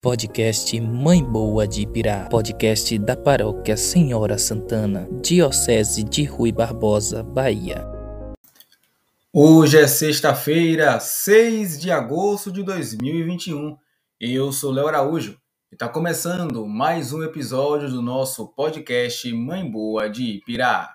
Podcast Mãe Boa de Ibirá, podcast da Paróquia Senhora Santana, Diocese de Rui Barbosa, Bahia. Hoje é sexta-feira, 6 de agosto de 2021. Eu sou Léo Araújo está começando mais um episódio do nosso podcast Mãe Boa de Ipirá.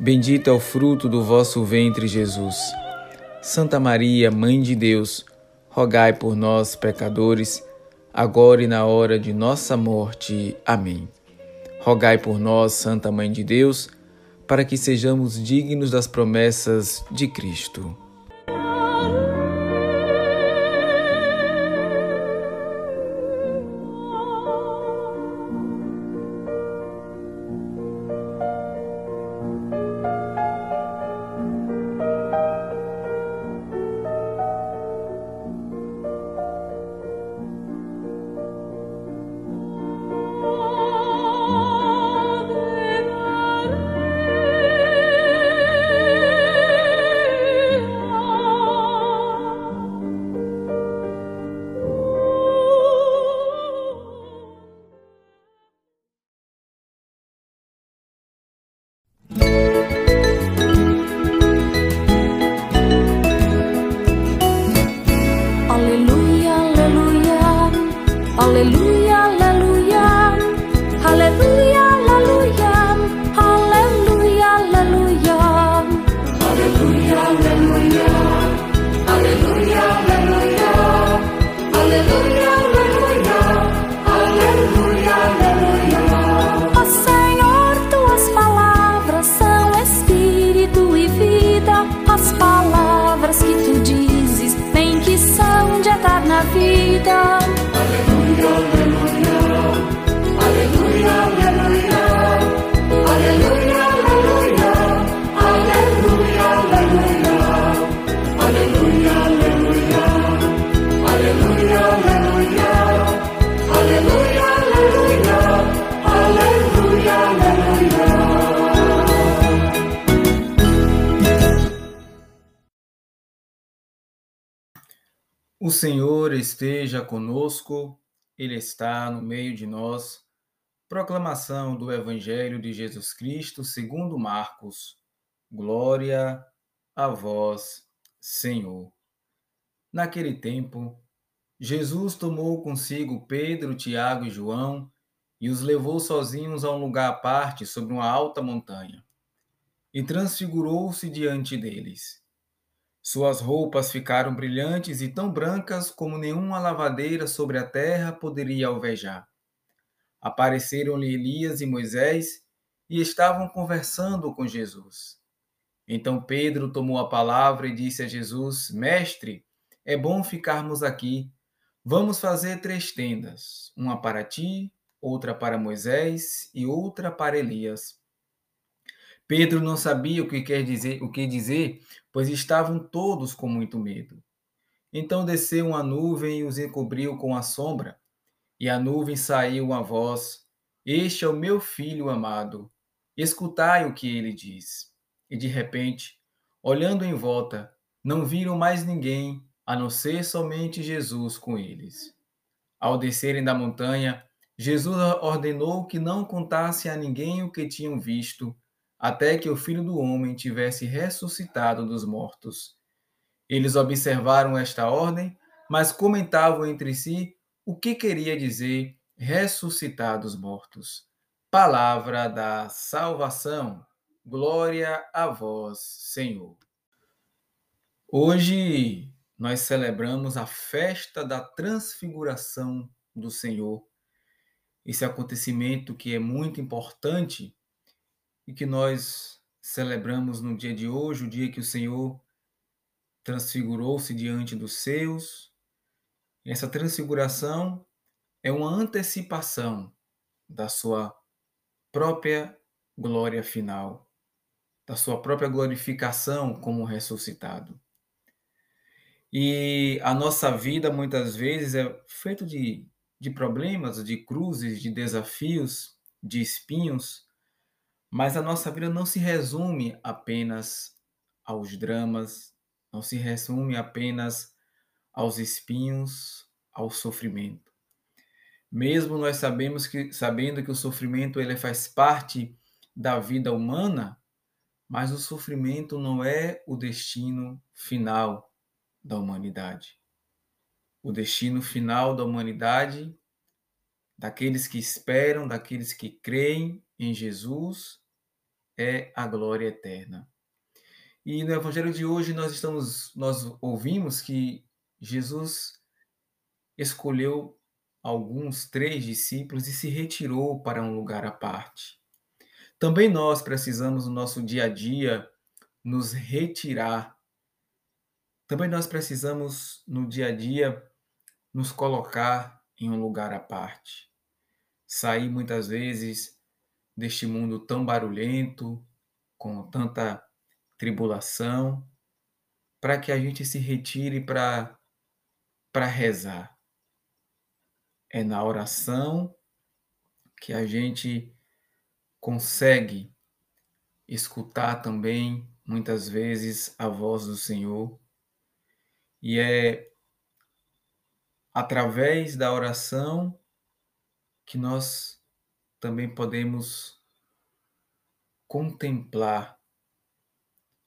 Bendito é o fruto do vosso ventre, Jesus. Santa Maria, Mãe de Deus, rogai por nós, pecadores, agora e na hora de nossa morte. Amém. Rogai por nós, Santa Mãe de Deus, para que sejamos dignos das promessas de Cristo. O Senhor esteja conosco, Ele está no meio de nós. Proclamação do Evangelho de Jesus Cristo segundo Marcos. Glória a vós, Senhor. Naquele tempo, Jesus tomou consigo Pedro, Tiago e João e os levou sozinhos a um lugar à parte sobre uma alta montanha. E transfigurou-se diante deles suas roupas ficaram brilhantes e tão brancas como nenhuma lavadeira sobre a terra poderia alvejar. Apareceram-lhe Elias e Moisés e estavam conversando com Jesus. Então Pedro tomou a palavra e disse a Jesus: Mestre, é bom ficarmos aqui. Vamos fazer três tendas: uma para ti, outra para Moisés e outra para Elias. Pedro não sabia o que quer dizer, o que dizer, pois estavam todos com muito medo. Então desceu uma nuvem e os encobriu com a sombra, e a nuvem saiu uma voz: Este é o meu filho amado. Escutai o que ele diz. E de repente, olhando em volta, não viram mais ninguém a não ser somente Jesus com eles. Ao descerem da montanha, Jesus ordenou que não contasse a ninguém o que tinham visto, até que o filho do homem tivesse ressuscitado dos mortos. Eles observaram esta ordem, mas comentavam entre si o que queria dizer ressuscitar dos mortos. Palavra da salvação. Glória a vós, Senhor. Hoje nós celebramos a festa da transfiguração do Senhor. Esse acontecimento que é muito importante e que nós celebramos no dia de hoje, o dia que o Senhor transfigurou-se diante dos seus. Essa transfiguração é uma antecipação da sua própria glória final, da sua própria glorificação como ressuscitado. E a nossa vida muitas vezes é feita de, de problemas, de cruzes, de desafios, de espinhos, mas a nossa vida não se resume apenas aos dramas, não se resume apenas aos espinhos, ao sofrimento. Mesmo nós sabemos que sabendo que o sofrimento ele faz parte da vida humana, mas o sofrimento não é o destino final da humanidade. O destino final da humanidade, daqueles que esperam, daqueles que creem em Jesus, é a glória eterna. E no evangelho de hoje nós estamos nós ouvimos que Jesus escolheu alguns três discípulos e se retirou para um lugar à parte. Também nós precisamos no nosso dia a dia nos retirar também nós precisamos, no dia a dia, nos colocar em um lugar à parte. Sair muitas vezes deste mundo tão barulhento, com tanta tribulação, para que a gente se retire para para rezar. É na oração que a gente consegue escutar também muitas vezes a voz do Senhor e é através da oração que nós também podemos contemplar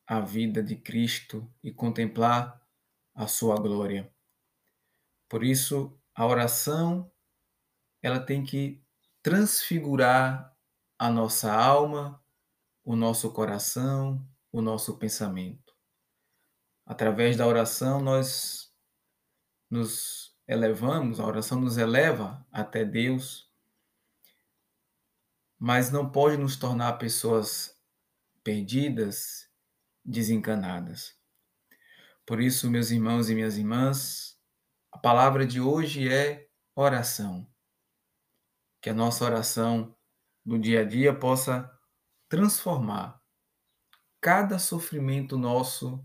a vida de Cristo e contemplar a sua glória. Por isso, a oração ela tem que transfigurar a nossa alma, o nosso coração, o nosso pensamento. Através da oração, nós nos elevamos, a oração nos eleva até Deus, mas não pode nos tornar pessoas perdidas, desencanadas. Por isso, meus irmãos e minhas irmãs, a palavra de hoje é oração. Que a nossa oração do dia a dia possa transformar cada sofrimento nosso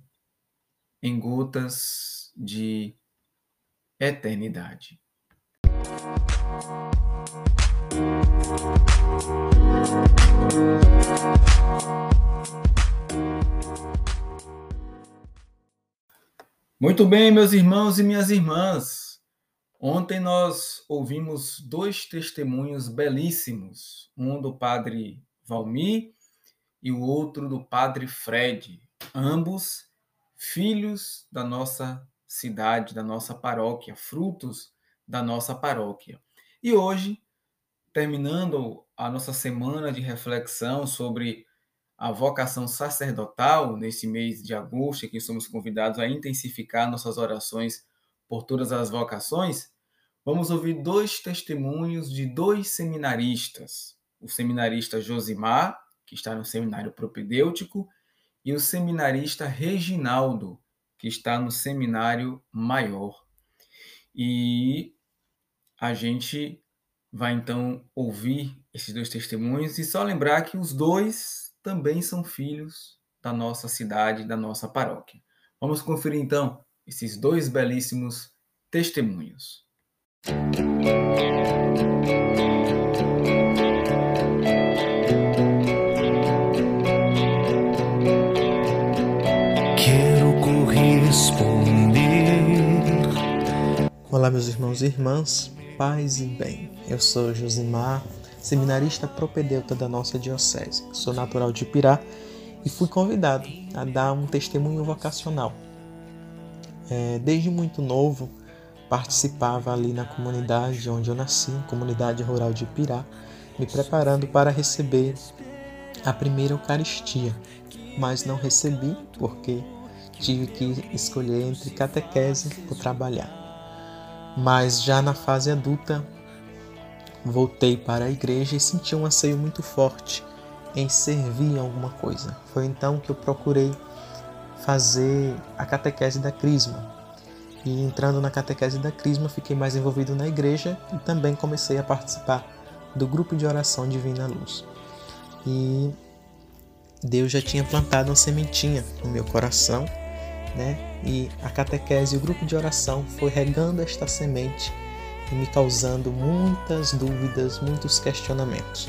em gotas de eternidade. Muito bem, meus irmãos e minhas irmãs. Ontem nós ouvimos dois testemunhos belíssimos, um do padre Valmir e o outro do padre Fred, ambos filhos da nossa cidade, da nossa paróquia, frutos da nossa paróquia. E hoje, terminando a nossa semana de reflexão sobre a vocação sacerdotal, nesse mês de agosto, que somos convidados a intensificar nossas orações por todas as vocações, vamos ouvir dois testemunhos de dois seminaristas. O seminarista Josimar, que está no seminário propedêutico, e o seminarista Reginaldo, que está no seminário maior. E a gente vai então ouvir esses dois testemunhos e só lembrar que os dois também são filhos da nossa cidade, da nossa paróquia. Vamos conferir então esses dois belíssimos testemunhos. Quero corresponder. Olá, meus irmãos e irmãs, paz e bem. Eu sou Josimar, seminarista propedeuta da nossa diocese. Sou natural de Pirá e fui convidado a dar um testemunho vocacional. É, desde muito novo, participava ali na comunidade onde eu nasci, comunidade rural de Pirá, me preparando para receber a primeira Eucaristia, mas não recebi porque tive que escolher entre catequese ou trabalhar. Mas já na fase adulta, voltei para a igreja e senti um anseio muito forte em servir em alguma coisa. Foi então que eu procurei fazer a catequese da Crisma. E entrando na catequese da Crisma, fiquei mais envolvido na igreja e também comecei a participar do grupo de oração Divina Luz. E Deus já tinha plantado uma sementinha no meu coração, né? E a catequese e o grupo de oração foi regando esta semente e me causando muitas dúvidas, muitos questionamentos.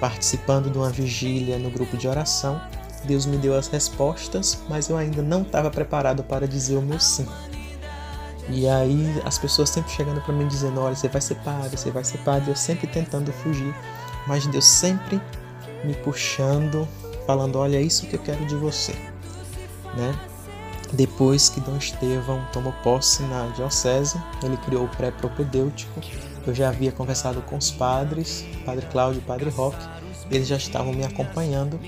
Participando de uma vigília no grupo de oração, Deus me deu as respostas, mas eu ainda não estava preparado para dizer o meu sim. E aí as pessoas sempre chegando para mim dizendo: olha, você vai ser padre, você vai ser padre. Eu sempre tentando fugir, mas Deus sempre me puxando, falando: olha, é isso que eu quero de você, né? Depois que Dom Estevão tomou posse na diocese, ele criou o pré-propedêutico. Eu já havia conversado com os padres, Padre Cláudio e Padre Roque, eles já estavam me acompanhando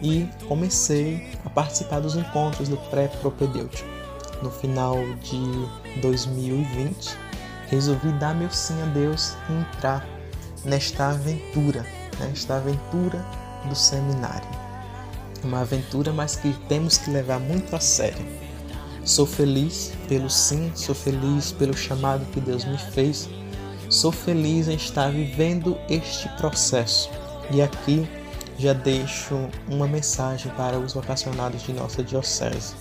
e comecei a participar dos encontros do pré-propedêutico. No final de 2020, resolvi dar meu sim a Deus e entrar nesta aventura, nesta aventura do seminário uma aventura, mas que temos que levar muito a sério. Sou feliz pelo sim, sou feliz pelo chamado que Deus me fez, sou feliz em estar vivendo este processo. E aqui já deixo uma mensagem para os vocacionados de nossa Diocese.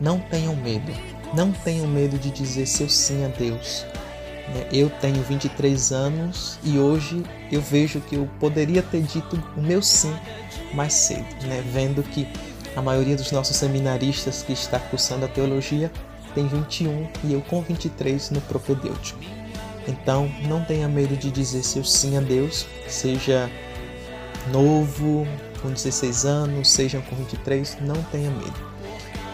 Não tenham medo, não tenham medo de dizer seu sim a Deus. Né, eu tenho 23 anos e hoje eu vejo que eu poderia ter dito o meu sim mais cedo, né? vendo que a maioria dos nossos seminaristas que está cursando a teologia tem 21 e eu com 23 no propedêutico. Então, não tenha medo de dizer seu sim a Deus, seja novo, com 16 anos, seja com 23, não tenha medo.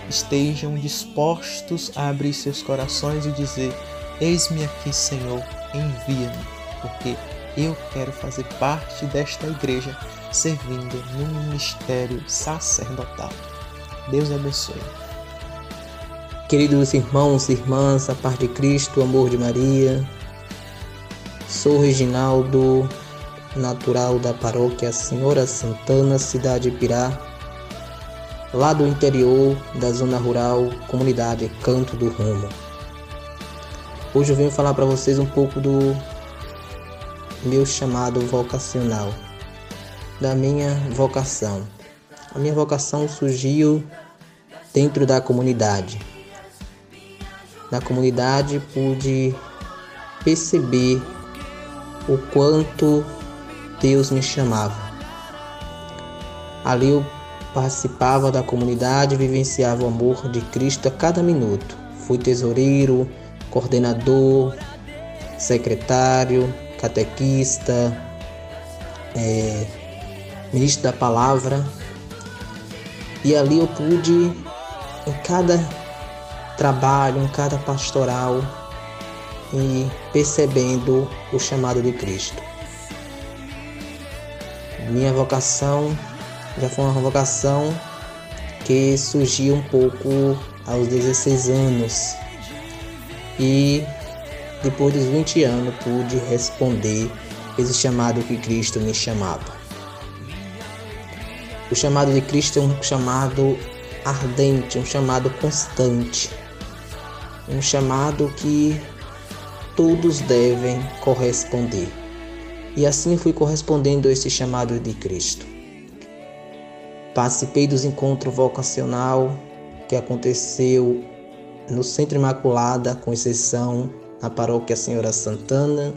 Estejam dispostos a abrir seus corações e dizer: Eis-me aqui, Senhor, envia-me, porque eu quero fazer parte desta igreja servindo no ministério sacerdotal. Deus abençoe. Queridos irmãos e irmãs, a paz de Cristo, o amor de Maria, sou Reginaldo, natural da paróquia Senhora Santana, cidade de Pirá, lá do interior da zona rural, comunidade Canto do Rumo. Hoje eu venho falar para vocês um pouco do meu chamado vocacional, da minha vocação. A minha vocação surgiu dentro da comunidade. Na comunidade pude perceber o quanto Deus me chamava. Ali eu participava da comunidade, vivenciava o amor de Cristo a cada minuto. Fui tesoureiro, coordenador, secretário, catequista, é, ministro da palavra. E ali eu pude, em cada trabalho, em cada pastoral, e percebendo o chamado de Cristo. Minha vocação já foi uma vocação que surgiu um pouco aos 16 anos, e depois dos 20 anos pude responder esse chamado que Cristo me chamava. O chamado de Cristo é um chamado ardente, um chamado constante, um chamado que todos devem corresponder. E assim fui correspondendo a este chamado de Cristo. Participei dos encontros vocacional que aconteceu no Centro Imaculada Conceição, na Paróquia Senhora Santana,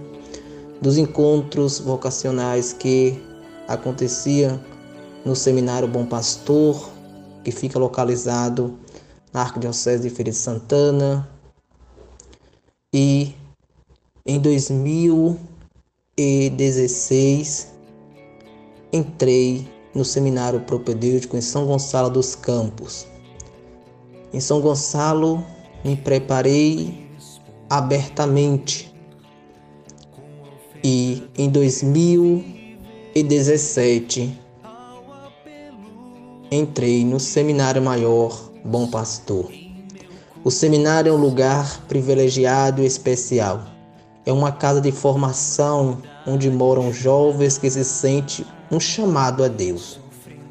dos encontros vocacionais que aconteciam no Seminário Bom Pastor, que fica localizado na Arquidiocese de Feira de Santana. E em 2016 entrei no Seminário Propedêutico em São Gonçalo dos Campos. Em São Gonçalo me preparei abertamente e em 2017 entrei no Seminário Maior Bom Pastor. O seminário é um lugar privilegiado e especial. É uma casa de formação onde moram jovens que se sentem um chamado a Deus.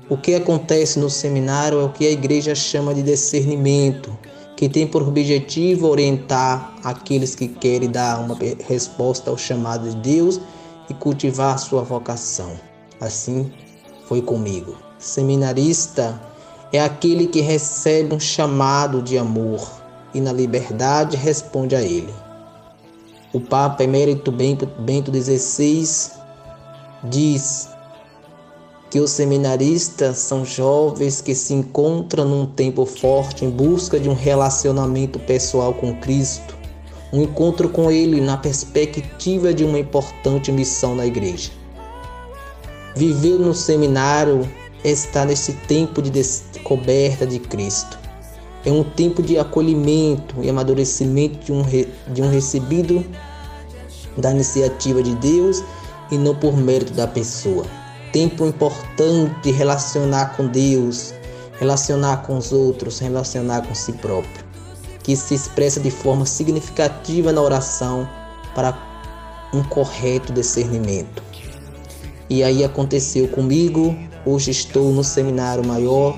O que acontece no seminário é o que a igreja chama de discernimento, que tem por objetivo orientar aqueles que querem dar uma resposta ao chamado de Deus e cultivar sua vocação. Assim foi comigo. Seminarista é aquele que recebe um chamado de amor e na liberdade responde a ele. O Papa Emérito Bento XVI diz que os seminaristas são jovens que se encontram num tempo forte em busca de um relacionamento pessoal com Cristo, um encontro com Ele na perspectiva de uma importante missão na igreja. Viver no seminário está nesse tempo de descoberta de Cristo. É um tempo de acolhimento e amadurecimento de um, de um recebido da iniciativa de Deus e não por mérito da pessoa. Tempo importante relacionar com Deus, relacionar com os outros, relacionar com si próprio, que se expressa de forma significativa na oração para um correto discernimento. E aí aconteceu comigo Hoje estou no seminário maior,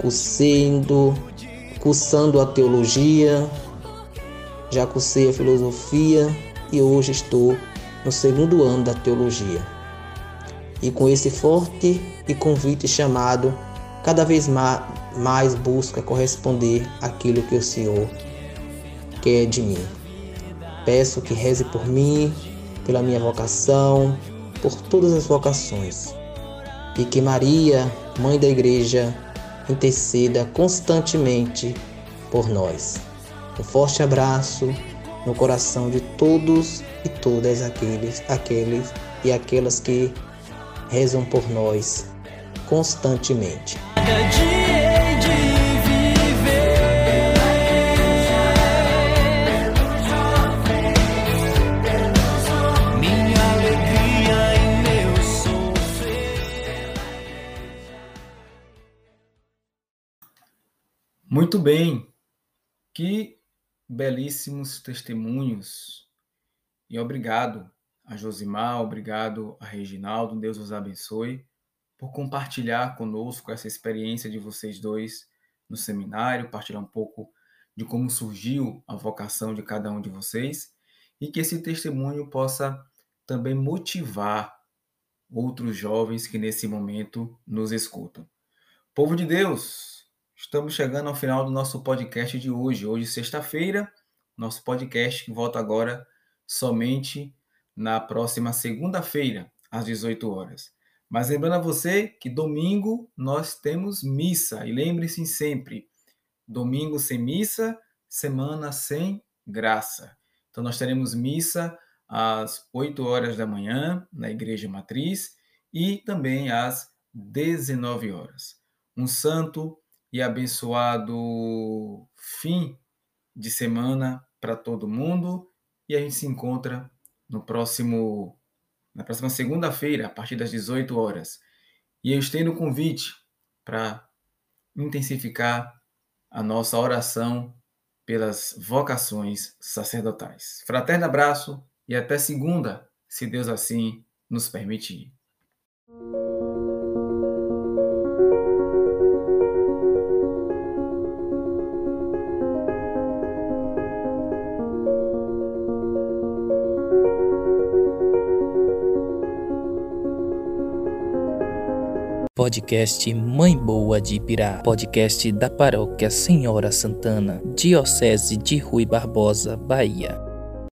cursando, cursando a teologia, já cursei a filosofia e hoje estou no segundo ano da teologia. E com esse forte e convite chamado, cada vez mais busca corresponder àquilo que o Senhor quer de mim. Peço que reze por mim, pela minha vocação, por todas as vocações e que Maria, Mãe da Igreja, interceda constantemente por nós. Um forte abraço no coração de todos e todas aqueles, aqueles e aquelas que rezam por nós constantemente. Muito bem, que belíssimos testemunhos. E obrigado a Josimar, obrigado a Reginaldo, Deus os abençoe por compartilhar conosco essa experiência de vocês dois no seminário, partilhar um pouco de como surgiu a vocação de cada um de vocês e que esse testemunho possa também motivar outros jovens que nesse momento nos escutam. Povo de Deus, Estamos chegando ao final do nosso podcast de hoje. Hoje, sexta-feira, nosso podcast que volta agora somente na próxima segunda-feira, às 18 horas. Mas lembrando a você que domingo nós temos missa. E lembre-se sempre: domingo sem missa, semana sem graça. Então, nós teremos missa às 8 horas da manhã na Igreja Matriz e também às 19 horas. Um santo e abençoado fim de semana para todo mundo e a gente se encontra no próximo na próxima segunda-feira a partir das 18 horas. E eu estendo o convite para intensificar a nossa oração pelas vocações sacerdotais. Fraterno abraço e até segunda, se Deus assim nos permitir. Podcast Mãe Boa de Ibirá. Podcast da Paróquia Senhora Santana, Diocese de Rui Barbosa, Bahia.